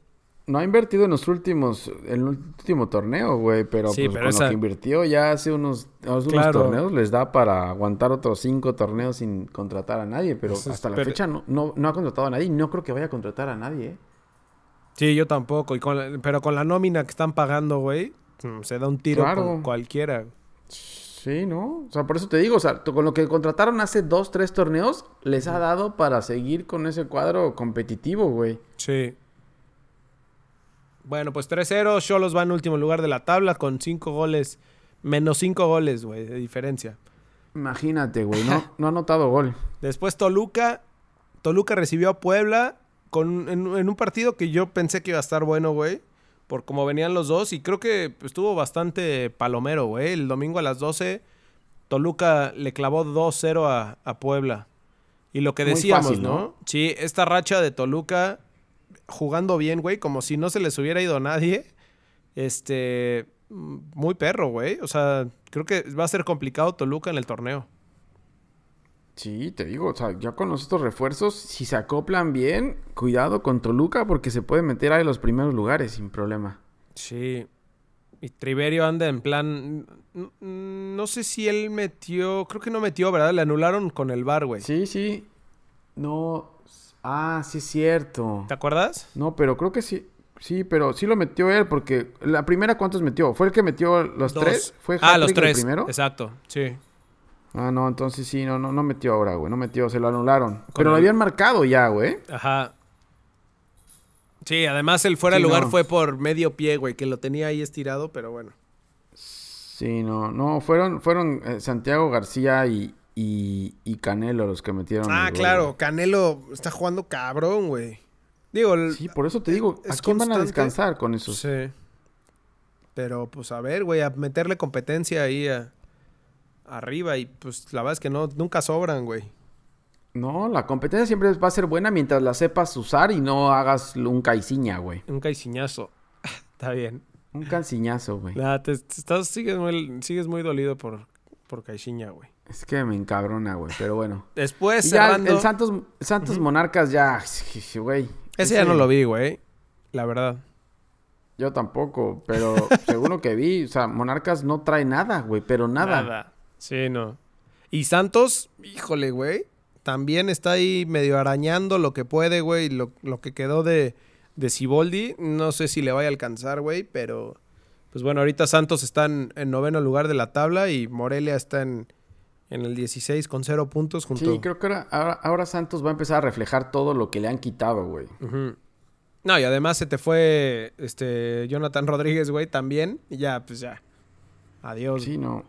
No ha invertido en los últimos, en el último torneo, güey, pero,
Sí,
pues,
pero
con
esa-
lo que invirtió ya hace unos, unos
Claro.
torneos les da para aguantar otros cinco torneos sin contratar a nadie, pero
Pues es-
hasta la
pero-
fecha no, no, no ha contratado a nadie y no creo que vaya a contratar a nadie, ¿eh?
Sí, yo tampoco, y con la- pero con la nómina que están pagando, güey, se da un tiro
Claro.
con cualquiera.
Sí, ¿no? O sea, por eso te digo, o sea, con lo que contrataron hace dos, tres torneos, les ha dado para seguir con ese cuadro competitivo, güey.
Sí. Bueno, pues 3-0, Cholos va en último lugar de la tabla con 5 goles, menos 5 goles, güey, de diferencia.
Imagínate, güey, no, [laughs] no ha anotado gol.
Después Toluca, Toluca recibió a Puebla con, en, en un partido que yo pensé que iba a estar bueno, güey, por cómo venían los dos y creo que estuvo bastante palomero, güey. El domingo a las 12, Toluca le clavó 2-0 a, a Puebla. Y lo que decíamos,
fácil,
¿no?
¿no?
Sí, esta racha de Toluca jugando bien, güey, como si no se les hubiera ido nadie. Este, muy perro, güey. O sea, creo que va a ser complicado Toluca en el torneo.
Sí, te digo, o sea, ya con los estos refuerzos, si se acoplan bien, cuidado con Toluca porque se puede meter ahí en los primeros lugares sin problema.
Sí. Y Triverio anda en plan. No sé si él metió. Creo que no metió, ¿verdad? Le anularon con el bar, güey.
Sí, sí. No. Ah, sí es cierto.
¿Te acuerdas?
No, pero creo que sí. Sí, pero sí lo metió él porque la primera ¿cuántos metió? ¿Fue el que metió los
Dos.
tres? ¿Fue
Ah, los
hat-trick el
tres.
primero?
Exacto, sí.
Ah, no, entonces sí, no, no, no metió ahora, güey. No metió, se lo anularon.
Con
Pero lo habían marcado ya, güey.
Ajá. Sí, además el fuera
Sí,
de lugar
no.
fue por medio pie, güey, que lo tenía ahí estirado, pero bueno.
Sí, no, no, fueron, fueron eh, Santiago García y, y, y Canelo los que metieron.
Ah,
gol,
claro. Canelo está jugando cabrón, güey. Digo, el-
Sí, por eso te digo, ¿a quién van a descansar con esos?
Sí. Pero pues a ver, güey, a meterle competencia ahí a- arriba y pues la verdad es que no, nunca sobran, güey.
No, la competencia siempre va a ser buena mientras la sepas usar y no hagas un caiciña, güey.
Un caiciñazo. [laughs] Está bien.
Un canciñazo, güey.
Nada, te, te estás, sigues, muy, sigues muy dolido por, por caiciña, güey.
Es que me encabrona, güey, pero bueno. [laughs]
Después
Y ya el-
cerrando...
el Santos, Santos Monarcas ya, [laughs] güey.
Ese ya no lo vi, güey. La verdad.
Yo tampoco, pero según lo que vi, o sea, Monarcas no trae nada, güey, pero nada.
Sí, no. Y Santos, híjole, güey. También está ahí medio arañando lo que puede, güey. Lo, lo que quedó de, de Ciboldi. No sé si le vaya a alcanzar, güey. Pero, pues bueno, ahorita Santos está en, en noveno lugar de la tabla y Morelia está en, en el 16 con cero puntos junto...
Sí, creo que ahora, ahora, ahora Santos va a empezar a reflejar todo lo que le han quitado, güey.
No, y además se te fue este Jonathan Rodríguez, güey, también. Y ya, pues ya. Adiós.
Sí, no.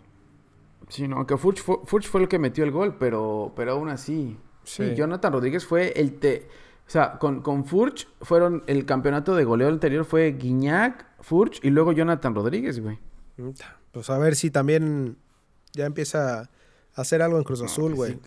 Sí, no. Aunque Furch fue, Furch fue el que metió el gol, pero, pero aún así. Sí.
Sí.
Jonathan Rodríguez fue el te. O sea, con, con Furch fueron el campeonato de goleo anterior fue Guiñac, Furch y luego Jonathan Rodríguez, güey.
Pues a ver si también ya empieza a hacer algo en Cruz Azul,
pues
güey.
sí.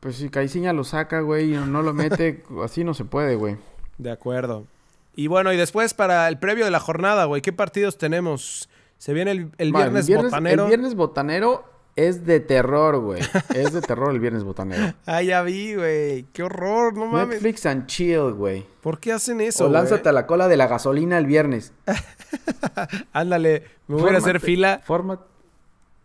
Pues si Caiciña lo saca, güey, y no lo mete, [laughs] así no se puede, güey.
De acuerdo. Y bueno, y después para el previo de la jornada, güey, ¿qué partidos tenemos? Se viene el, el
Ma,
viernes, botanero.
El viernes botanero es de terror, güey. es de terror el viernes botanero. [laughs]
Ah, ya vi, güey. Qué horror, no mames.
Netflix and chill, güey.
¿Por qué hacen eso,
O lánzate a la cola de la gasolina el viernes. [laughs]
Ándale, me voy a hacer fila.
Forma,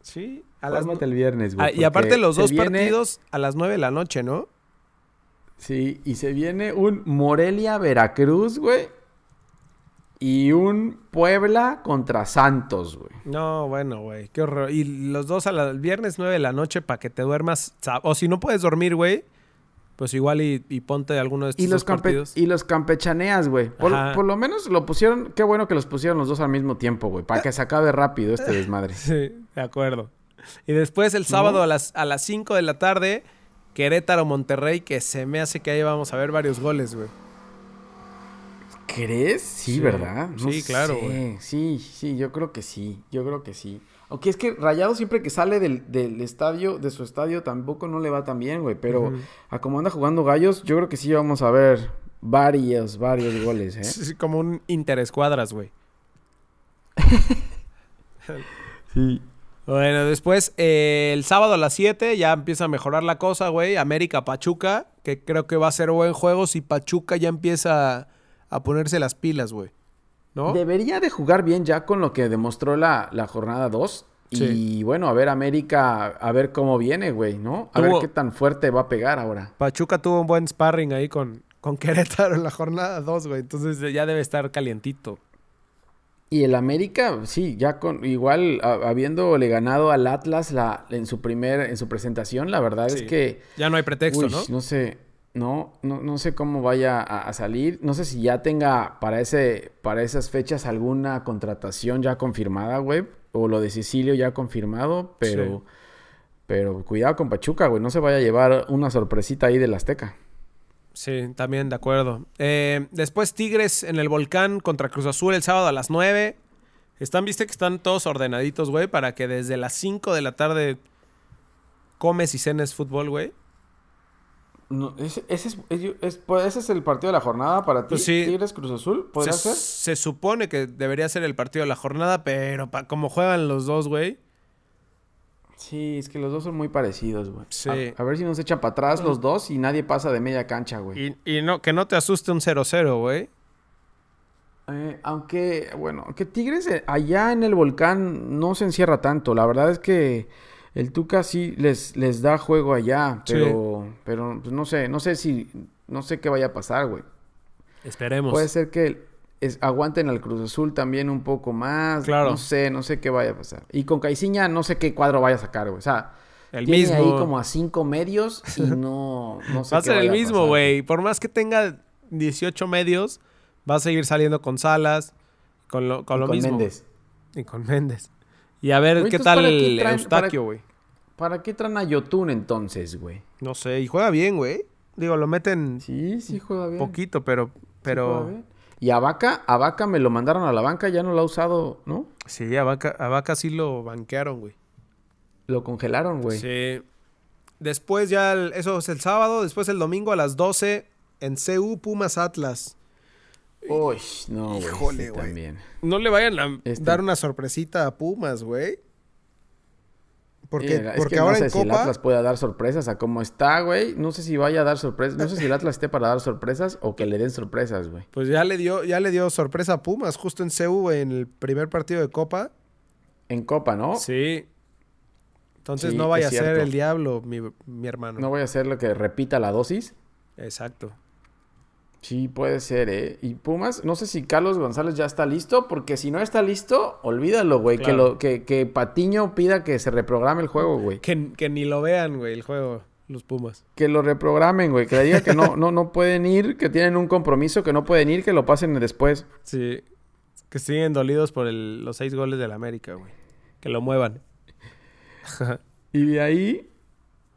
Sí, a las
fórmate el viernes, güey.
Ah, y aparte los dos
viene-
partidos a las 9 de la noche, ¿no?
Sí, y se viene un Morelia-Veracruz, güey. Y un Puebla contra Santos, güey.
No, bueno, güey, qué horror. Y los dos a la- el viernes 9 de la noche para que te duermas. O si no puedes dormir, güey, pues igual y, y ponte alguno de estos
Y los,
partidos.
y los campechaneas, güey. Por, lo menos lo pusieron. Qué bueno que los pusieron los dos al mismo tiempo, güey. Para que se acabe rápido este desmadre. [laughs]
Sí, de acuerdo. Y después el sábado a las a las 5 de la tarde, Querétaro Monterrey, que se me hace que ahí vamos a ver varios goles, güey.
¿Crees? Sí,
Sí.
¿verdad?
Sí, claro,
sé.
güey.
Sí, sí, yo creo que sí. Yo creo que sí. Aunque es que Rayado siempre que sale del, del estadio, de su estadio, tampoco no le va tan bien, güey. Pero
Ujú.
a como anda jugando Gallos, yo creo que sí vamos a ver varios, varios goles, ¿eh? [laughs]
Es como un interescuadras, güey. [laughs]
Sí.
Bueno, después eh, el sábado a las 7 ya empieza a mejorar la cosa, güey. América Pachuca, que creo que va a ser buen juego si Pachuca ya empieza a ponerse las pilas, güey. ¿No?
Debería de jugar bien ya con lo que demostró la, la jornada 2.
Sí.
Y bueno, a ver América, a ver cómo viene, güey, ¿no? A
Tuvo-
ver qué tan fuerte va a pegar ahora.
Pachuca tuvo un buen sparring ahí con, con Querétaro en la jornada 2, güey. Entonces ya debe estar calientito.
Y el América, sí, ya con igual a- habiéndole ganado al Atlas la, en su primer, en su presentación, la verdad
Sí.
es que
Ya no hay pretexto,
uy,
¿no?
no sé, no, no, no sé cómo vaya a, a salir. No sé si ya tenga para ese, para esas fechas alguna contratación ya confirmada, güey. O lo de Sicilio ya confirmado, pero,
Sí.
pero cuidado con Pachuca, güey. No se vaya a llevar una sorpresita ahí del Azteca.
Sí, también de acuerdo. Eh, después Tigres en el volcán contra Cruz Azul el sábado a las 9. Están, viste que están todos ordenaditos, güey, para que desde las 5 de la tarde comes y cenes fútbol, güey.
No, ese, ese es, es- es- pues, ese es el partido de la jornada para ti.
Pues sí.
Tigres Cruz Azul, ¿podría
Se,
ser?
se supone que debería ser el partido de la jornada, pero pa- como juegan los dos, güey.
Sí, es que los dos son muy parecidos, güey.
Sí.
A, a ver si nos echan para atrás los dos y nadie pasa de media cancha, güey.
Y, y no, que no te asuste un 0-0, güey.
Eh, aunque, bueno, que Tigres eh, allá en el volcán no se encierra tanto. La verdad es que el Tuca sí les, les da juego allá,
Sí.
pero, pero pues, no sé, no sé si, no sé qué vaya a pasar, güey.
Esperemos.
Puede ser que es- aguanten al Cruz Azul también un poco más.
Claro.
No sé, no sé qué vaya a pasar. Y con Caiciña no sé qué cuadro vaya a sacar, güey. O sea,
el
tiene
mismo.
ahí como a cinco medios y [laughs] no, no sé
Va a ser el mismo, güey. Por más que tenga 18 medios, va a seguir saliendo con Salas, con lo, con
Y
lo
con
mismo.
Méndez.
Y con Méndez. Y a ver qué tal
¿para qué
el Eustaquio, güey.
¿Para qué traen a Yotun entonces, güey?
No sé, y juega bien, güey. Digo, lo meten
Sí, sí juega bien.
poquito, pero...
Sí juega
pero
bien. Y a Vaca, a Vaca me lo mandaron a la banca, ya no lo ha usado, ¿no?
Sí, a Vaca, a Vaca sí lo banquearon, güey.
Lo congelaron, güey.
Sí. Después ya, el- eso es el sábado. Después el domingo a las 12 en CU Pumas Atlas.
Uy, no, güey.
Híjole, güey. No le vayan a
Este-
dar una sorpresita a Pumas, güey. Porque,
Mira, es
porque
que
ahora
no sé
en
si el
Copa...
Atlas pueda dar sorpresas a cómo está, güey. No sé si vaya a dar sorpresas. No sé si el Atlas esté para dar sorpresas o que le den sorpresas, güey.
Pues ya le dio, ya le dio sorpresa a Pumas, justo en CU en el primer partido de Copa.
En Copa, ¿no?
Sí. Entonces
Sí,
no vaya a ser el diablo, mi, mi hermano.
No voy a hacer lo que repita la dosis.
Exacto.
Sí, puede ser, ¿eh? Y Pumas, no sé si Carlos González ya está listo, porque si no está listo, olvídalo, güey. Que, lo, que, que Patiño pida que se reprograme el juego, güey.
Que, que ni lo vean, güey, el juego, los Pumas.
Que lo reprogramen, güey. Que le diga que no, no, no pueden ir, que tienen un compromiso, que no pueden ir, que lo pasen después.
Sí. Que siguen dolidos por el- los seis goles del América, güey. Que lo muevan.
Y de ahí,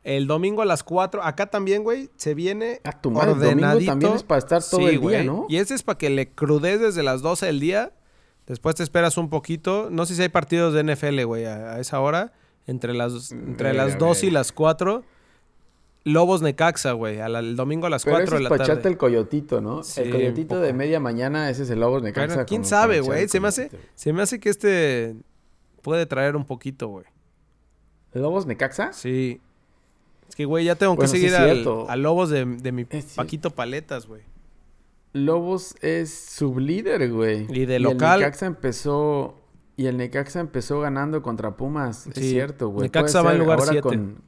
El domingo a las 4, acá también, güey, se viene
a tu madre, el domingo
ordenadito.
también es para estar todo
Sí,
el día,
güey.
¿no?
Y ese es para que le crudes desde las 12 del día. Después te esperas un poquito. No sé si hay partidos de NFL, güey, a, a esa hora. Entre las, entre
Verga,
las 2 y las 4. Lobos Necaxa, güey. a la- El domingo a las
Pero
4
ese
de
es
la
para echarte
tarde.
el coyotito, ¿no?
Sí,
el coyotito de media mañana, ese es el Lobos Necaxa.
Bueno, ¿Quién sabe, güey? Se me hace, se me hace que este puede traer un poquito, güey.
¿Lobos Necaxa?
Sí. Que, güey, ya tengo
Bueno,
que seguir al, a Lobos de, de mi
Es.
Paquito Paletas, güey.
Lobos es sublíder, güey.
Y de
el
local-
Necaxa empezó. Y el Necaxa empezó ganando contra Pumas. Es cierto, güey.
Necaxa va en lugar
ahora
siete.
Con,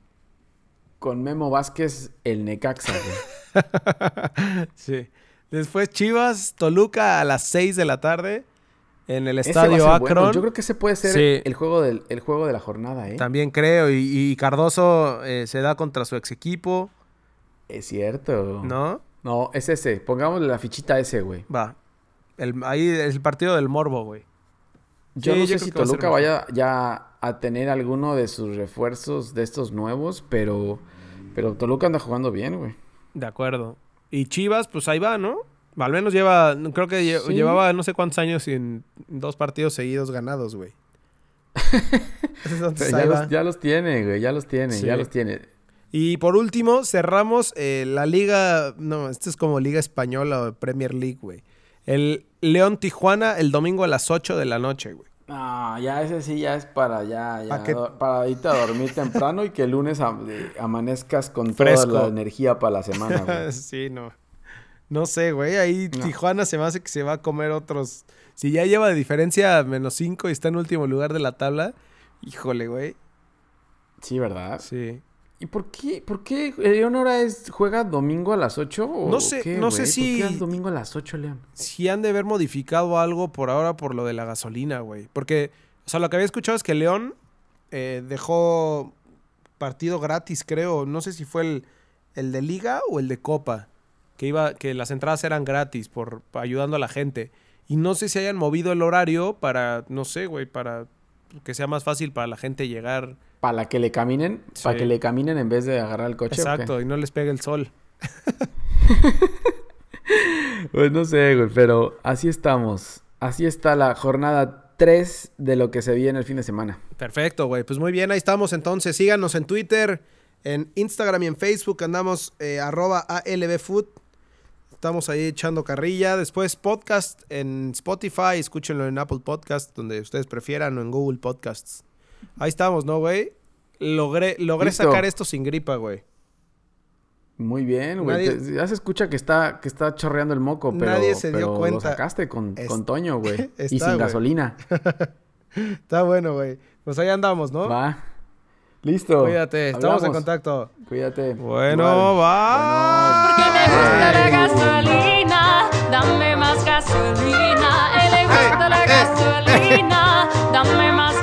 con Memo Vázquez, el Necaxa, güey. [laughs]
sí. Después Chivas, Toluca a las 6 de la tarde en el estadio Akron.
bueno. Yo creo que ese puede ser
Sí.
el, juego del, el juego de la jornada, ¿eh?
También creo. Y, y Cardoso eh, se da contra su ex equipo,
Es cierto.
¿no?
No, es ese. Pongámosle la fichita a ese, güey.
Va. El, ahí es el partido del Morbo, güey.
Yo
Sí,
no sé si
va
Toluca vaya ya a tener alguno de sus refuerzos de estos nuevos, pero, pero Toluca anda jugando bien, güey.
De acuerdo. Y Chivas, pues ahí va, ¿no? Al menos lleva, creo que lle-
Sí.
llevaba no sé cuántos años sin dos partidos seguidos ganados, güey. [laughs]
Ya, los, ya los tiene, güey, ya los tiene,
Sí.
ya los tiene.
Y por último, cerramos eh, la liga. No, esto es como Liga Española o Premier League, güey. El León Tijuana el domingo a las 8 de la noche, güey.
Ah, ya ese sí ya es para ya, ya para irte a dormir temprano y que el lunes am- de- amanezcas con
Fresco.
toda la energía para la semana, güey. [laughs]
sí, no. No sé, güey. Ahí
No.
Tijuana se me hace que se va a comer otros. Si ya lleva de diferencia menos 5 y está en último lugar de la tabla. Híjole, güey.
Sí, ¿verdad?
Sí.
¿Y por qué, por qué León ahora es, juega domingo a las 8? ¿o
No sé-
qué,
no sé si-
¿Por qué domingo a las 8, León?
Si han de haber modificado algo por ahora por lo de la gasolina, güey. Porque, o sea, lo que había escuchado es que León eh, dejó partido gratis, creo. No sé si fue el, el de Liga o el de Copa. Que iba, que las entradas eran gratis por, ayudando a la gente. Y no sé si hayan movido el horario para, no sé, güey, para que sea más fácil para la gente llegar.
Para que le caminen, para que le caminen en vez de agarrar el coche.
Exacto, y no les pegue el sol. [laughs]
Pues no sé, güey, pero así estamos. Así está la jornada 3 de lo que se viene el fin de semana.
Perfecto, güey. Pues muy bien, ahí estamos entonces. Síganos en Twitter, en Instagram y en Facebook. Andamos eh, arroba ALBFood. Estamos ahí echando carrilla. Después podcast en Spotify. Escúchenlo en Apple Podcast, donde ustedes prefieran, o en Google Podcasts. Ahí estamos, ¿no, güey? Logré, logré
Listo.
sacar esto sin gripa, güey.
Muy bien, güey.
Nadie-
Ya se escucha que está, que está chorreando el moco, pero,
Nadie se dio
pero
cuenta.
lo sacaste con,
Es-
con Toño, güey. [laughs] y sin gasolina. [laughs]
Está bueno, güey. Pues ahí andamos, ¿no?
Va. Listo.
Cuídate, estamos
Hablamos.
en contacto.
Cuídate.
Bueno, va.
Porque me gusta la
gasolina,
dame más gasolina. Él le gusta la gasolina, dame más gasolina.